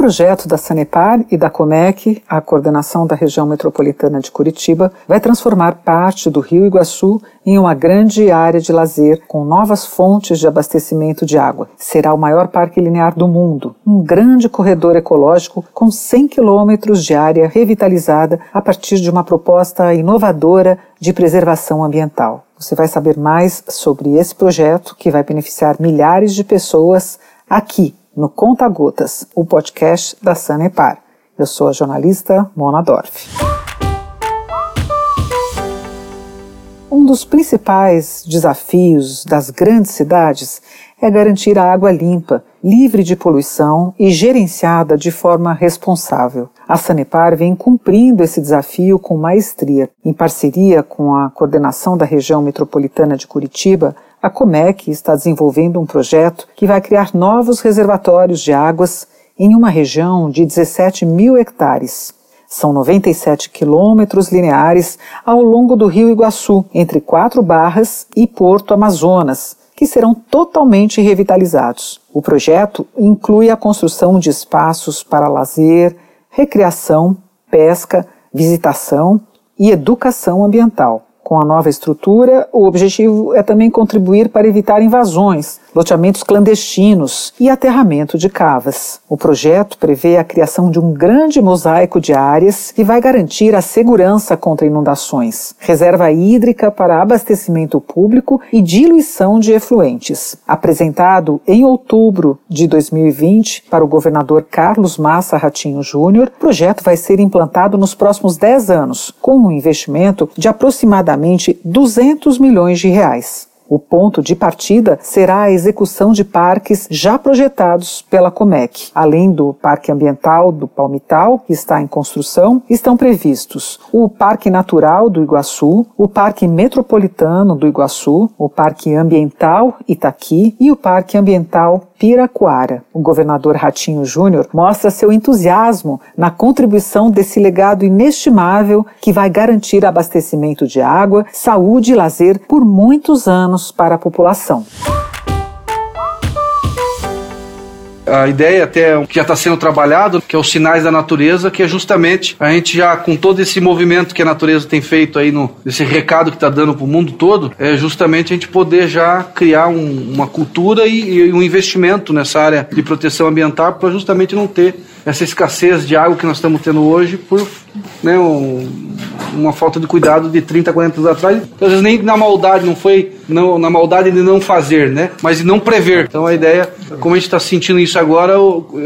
projeto da Sanepar e da Comec, a coordenação da região metropolitana de Curitiba, vai transformar parte do Rio Iguaçu em uma grande área de lazer com novas fontes de abastecimento de água. Será o maior parque linear do mundo, um grande corredor ecológico com 100 quilômetros de área revitalizada a partir de uma proposta inovadora de preservação ambiental. Você vai saber mais sobre esse projeto que vai beneficiar milhares de pessoas aqui no Conta Gotas, o podcast da Sanepar. Eu sou a jornalista Mona Dorf. Um dos principais desafios das grandes cidades é garantir a água limpa, livre de poluição e gerenciada de forma responsável. A Sanepar vem cumprindo esse desafio com maestria. Em parceria com a coordenação da região metropolitana de Curitiba, a Comec está desenvolvendo um projeto que vai criar novos reservatórios de águas em uma região de 17 mil hectares. São 97 quilômetros lineares ao longo do rio Iguaçu, entre Quatro Barras e Porto Amazonas, que serão totalmente revitalizados. O projeto inclui a construção de espaços para lazer, recreação, pesca, visitação e educação ambiental. Com a nova estrutura, o objetivo é também contribuir para evitar invasões, loteamentos clandestinos e aterramento de cavas. O projeto prevê a criação de um grande mosaico de áreas que vai garantir a segurança contra inundações, reserva hídrica para abastecimento público e diluição de efluentes. Apresentado em outubro de 2020 para o governador Carlos Massa Ratinho Júnior, o projeto vai ser implantado nos próximos 10 anos, com um investimento de aproximadamente 200 milhões de reais. O ponto de partida será a execução de parques já projetados pela Comec. Além do Parque Ambiental do Palmital, que está em construção, estão previstos o Parque Natural do Iguaçu, o Parque Metropolitano do Iguaçu, o Parque Ambiental Itaqui e o Parque Ambiental Piraquara. O governador Ratinho Júnior mostra seu entusiasmo na contribuição desse legado inestimável que vai garantir abastecimento de água, saúde e lazer por muitos anos para a população. A ideia até que já está sendo trabalhado, que é os sinais da natureza, que é justamente a gente já com todo esse movimento que a natureza tem feito aí no esse recado que está dando para o mundo todo, é justamente a gente poder já criar um, uma cultura e, e um investimento nessa área de proteção ambiental para justamente não ter essa escassez de água que nós estamos tendo hoje por né, um, uma falta de cuidado de 30, 40 anos atrás. Às vezes nem na maldade, não foi não, na maldade de não fazer, né? Mas de não prever. Então a ideia, como a gente está sentindo isso agora,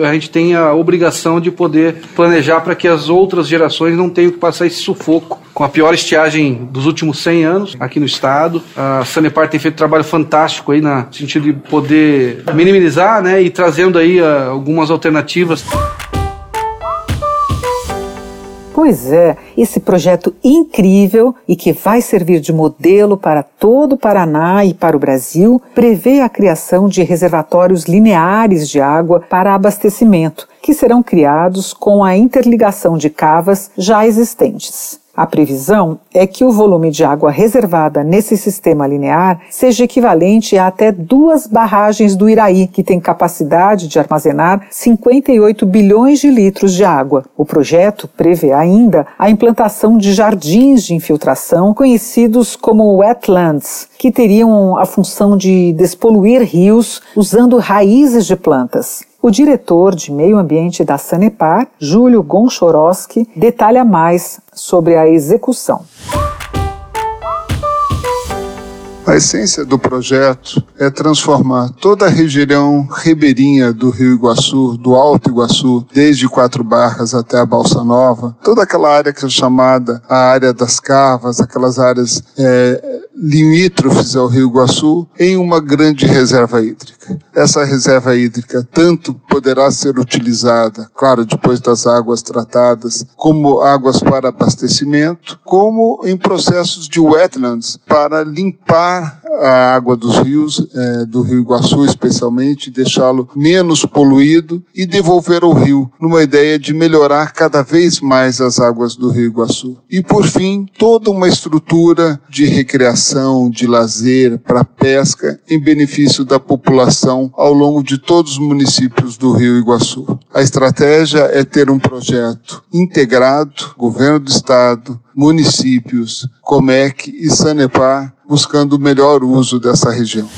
a gente tem a obrigação de poder planejar para que as outras gerações não tenham que passar esse sufoco com a pior estiagem dos últimos 100 anos aqui no estado. A Sanepar tem feito um trabalho fantástico aí no sentido de poder minimizar, né, e trazendo aí uh, algumas alternativas. Pois é, esse projeto incrível e que vai servir de modelo para todo o Paraná e para o Brasil prevê a criação de reservatórios lineares de água para abastecimento, que serão criados com a interligação de cavas já existentes. A previsão é que o volume de água reservada nesse sistema linear seja equivalente a até duas barragens do Iraí, que tem capacidade de armazenar 58 bilhões de litros de água. O projeto prevê ainda a implantação de jardins de infiltração, conhecidos como wetlands, que teriam a função de despoluir rios usando raízes de plantas. O diretor de Meio Ambiente da Sanepar, Júlio Gonchorowski, detalha mais sobre a execução. A essência do projeto é transformar toda a região ribeirinha do Rio Iguaçu, do Alto Iguaçu, desde Quatro Barras até a Balsa Nova, toda aquela área que é chamada a área das cavas, aquelas áreas é, limítrofes ao Rio Iguaçu, em uma grande reserva hídrica. Essa reserva hídrica tanto poderá ser utilizada, claro, depois das águas tratadas, como águas para abastecimento, como em processos de wetlands para limpar a água dos rios, é, do Rio Iguaçu especialmente, deixá-lo menos poluído e devolver ao rio, numa ideia de melhorar cada vez mais as águas do Rio Iguaçu. E por fim, toda uma estrutura de recreação, de lazer, para pesca, em benefício da população ao longo de todos os municípios do Rio Iguaçu. A estratégia é ter um projeto integrado, governo do estado, municípios, Comec e Sanepar, buscando o melhor uso dessa região.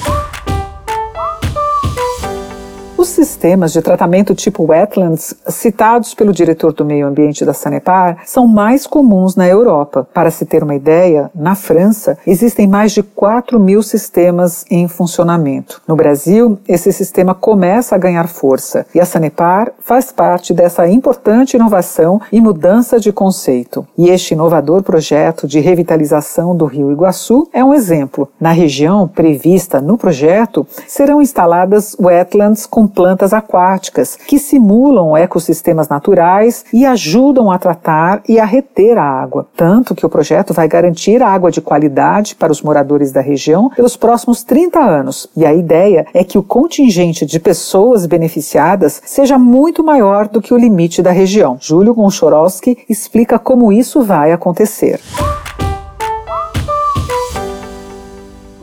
Os sistemas de tratamento tipo wetlands, citados pelo diretor do meio ambiente da Sanepar, são mais comuns na Europa. Para se ter uma ideia, na França existem mais de 4 mil sistemas em funcionamento. No Brasil, esse sistema começa a ganhar força e a Sanepar faz parte dessa importante inovação e mudança de conceito. E este inovador projeto de revitalização do Rio Iguaçu é um exemplo. Na região prevista no projeto, serão instaladas wetlands com plantas aquáticas que simulam ecossistemas naturais e ajudam a tratar e a reter a água. Tanto que o projeto vai garantir água de qualidade para os moradores da região pelos próximos 30 anos. E a ideia é que o contingente de pessoas beneficiadas seja muito maior do que o limite da região. Júlio Gonchorowski explica como isso vai acontecer.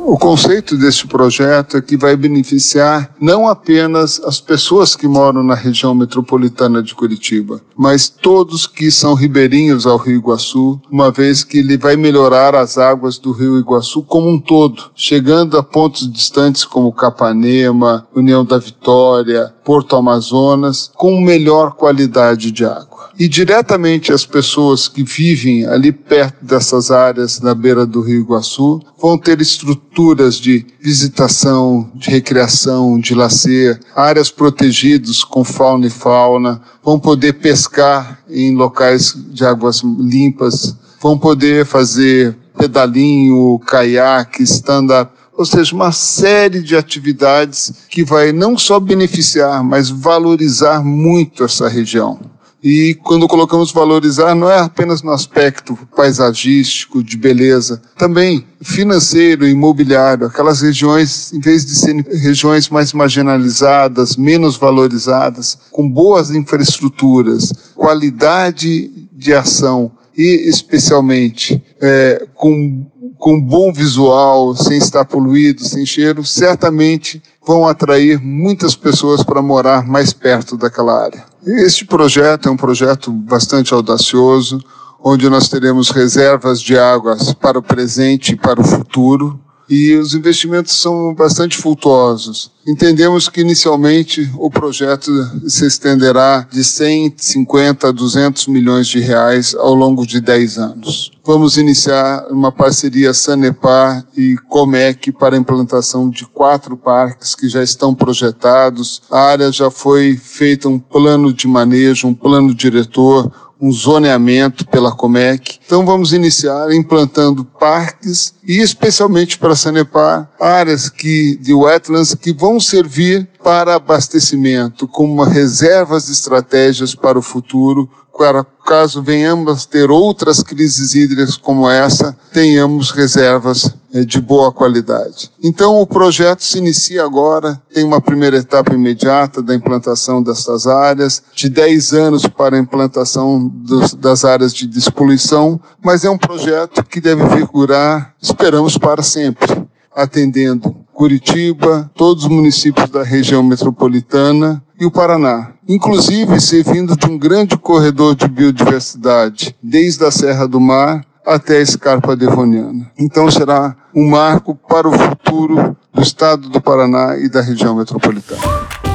O conceito deste projeto é que vai beneficiar não apenas as pessoas que moram na região metropolitana de Curitiba, mas todos que são ribeirinhos ao Rio Iguaçu, uma vez que ele vai melhorar as águas do Rio Iguaçu como um todo, chegando a pontos distantes como Capanema, União da Vitória, Porto Amazonas, com melhor qualidade de água. E diretamente as pessoas que vivem ali perto dessas áreas na beira do Rio Iguaçu vão ter estruturas de visitação, de recreação, de lazer, áreas protegidas com fauna e fauna, vão poder pescar em locais de águas limpas, vão poder fazer pedalinho, caiaque, stand-up, ou seja, uma série de atividades que vai não só beneficiar, mas valorizar muito essa região. E quando colocamos valorizar, não é apenas no aspecto paisagístico, de beleza, também financeiro, imobiliário. Aquelas regiões, em vez de serem regiões mais marginalizadas, menos valorizadas, com boas infraestruturas, qualidade de ação e, especialmente, é, com, com bom visual, sem estar poluído, sem cheiro, certamente vão atrair muitas pessoas para morar mais perto daquela área. Este projeto é um projeto bastante audacioso, onde nós teremos reservas de águas para o presente e para o futuro, e os investimentos são bastante flutuosos. Entendemos que inicialmente o projeto se estenderá de 150 a 200 milhões de reais ao longo de 10 anos. Vamos iniciar uma parceria Sanepar e Comec para a implantação de quatro parques que já estão projetados. A área já foi feita um plano de manejo, um plano diretor, um zoneamento pela Comec. Então vamos iniciar implantando parques e especialmente para Sanepar, áreas que, de wetlands que vão servir para abastecimento como reservas de estratégias para o futuro, para caso venhamos ter outras crises hídricas como essa, tenhamos reservas eh, de boa qualidade. Então, o projeto se inicia agora, tem uma primeira etapa imediata da implantação dessas áreas, de 10 anos para a implantação dos, das áreas de despoluição, mas é um projeto que deve vigorar, esperamos, para sempre, atendendo Curitiba, todos os municípios da região metropolitana e o Paraná, inclusive servindo de um grande corredor de biodiversidade, desde a Serra do Mar até a Escarpa Devoniana. Então será um marco para o futuro do estado do Paraná e da região metropolitana.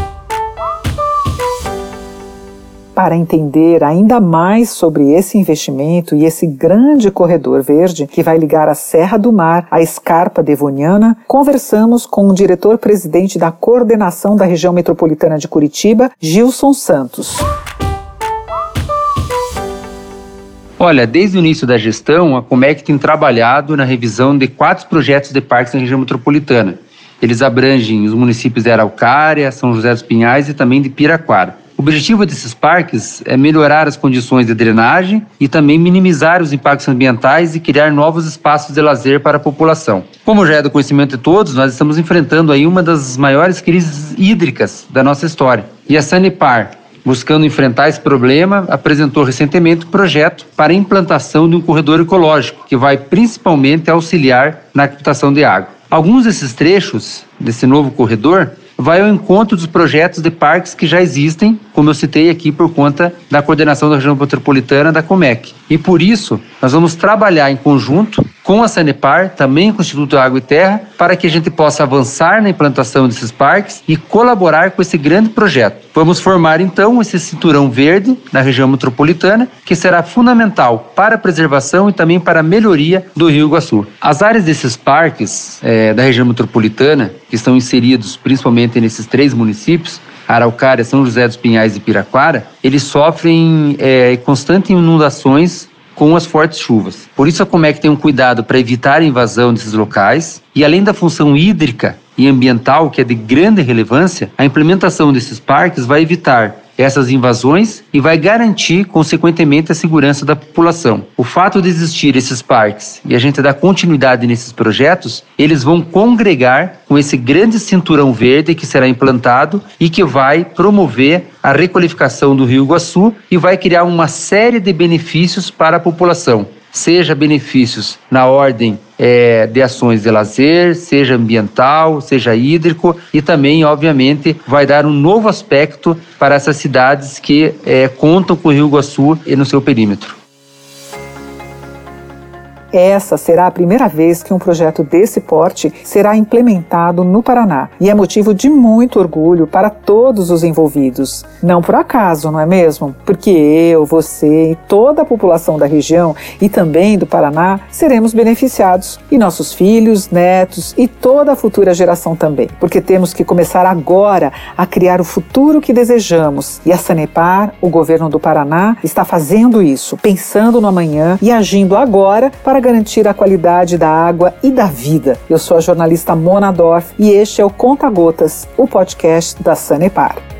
Para entender ainda mais sobre esse investimento e esse grande corredor verde que vai ligar a Serra do Mar à Escarpa Devoniana, conversamos com o diretor-presidente da Coordenação da Região Metropolitana de Curitiba, Gilson Santos. Olha, desde o início da gestão, a Comec tem trabalhado na revisão de quatro projetos de parques na região metropolitana. Eles abrangem os municípios de Araucária, São José dos Pinhais e também de Piraquara. O objetivo desses parques é melhorar as condições de drenagem e também minimizar os impactos ambientais e criar novos espaços de lazer para a população. Como já é do conhecimento de todos, nós estamos enfrentando aí uma das maiores crises hídricas da nossa história. E a Sanepar, buscando enfrentar esse problema, apresentou recentemente um projeto para a implantação de um corredor ecológico, que vai principalmente auxiliar na captação de água. Alguns desses trechos desse novo corredor vai ao encontro dos projetos de parques que já existem, como eu citei aqui por conta da coordenação da região metropolitana da Comec. E por isso, nós vamos trabalhar em conjunto com a Sanepar, também com o Instituto Água e Terra, para que a gente possa avançar na implantação desses parques e colaborar com esse grande projeto. Vamos formar então esse cinturão verde na região metropolitana, que será fundamental para a preservação e também para a melhoria do Rio Iguaçu. As áreas desses parques é, da região metropolitana, que estão inseridos principalmente nesses três municípios, Araucária, São José dos Pinhais e Piraquara, eles sofrem é, constantes inundações com as fortes chuvas. Por isso a Comec tem um cuidado para evitar a invasão desses locais e além da função hídrica e ambiental que é de grande relevância, a implementação desses parques vai evitar essas invasões e vai garantir, consequentemente, a segurança da população. O fato de existir esses parques e a gente dar continuidade nesses projetos, eles vão congregar com esse grande cinturão verde que será implantado e que vai promover a requalificação do Rio Iguaçu e vai criar uma série de benefícios para a população seja benefícios na ordem é, de ações de lazer, seja ambiental, seja hídrico e também, obviamente, vai dar um novo aspecto para essas cidades que é, contam com o Rio Iguaçu e no seu perímetro. Essa será a primeira vez que um projeto desse porte será implementado no Paraná e é motivo de muito orgulho para todos os envolvidos. Não por acaso, não é mesmo? Porque eu, você e toda a população da região e também do Paraná seremos beneficiados e nossos filhos, netos e toda a futura geração também. Porque temos que começar agora a criar o futuro que desejamos e a Sanepar, o governo do Paraná, está fazendo isso, pensando no amanhã e agindo agora para para garantir a qualidade da água e da vida. Eu sou a jornalista Mona Dorf e este é o Conta Gotas, o podcast da Sanepar.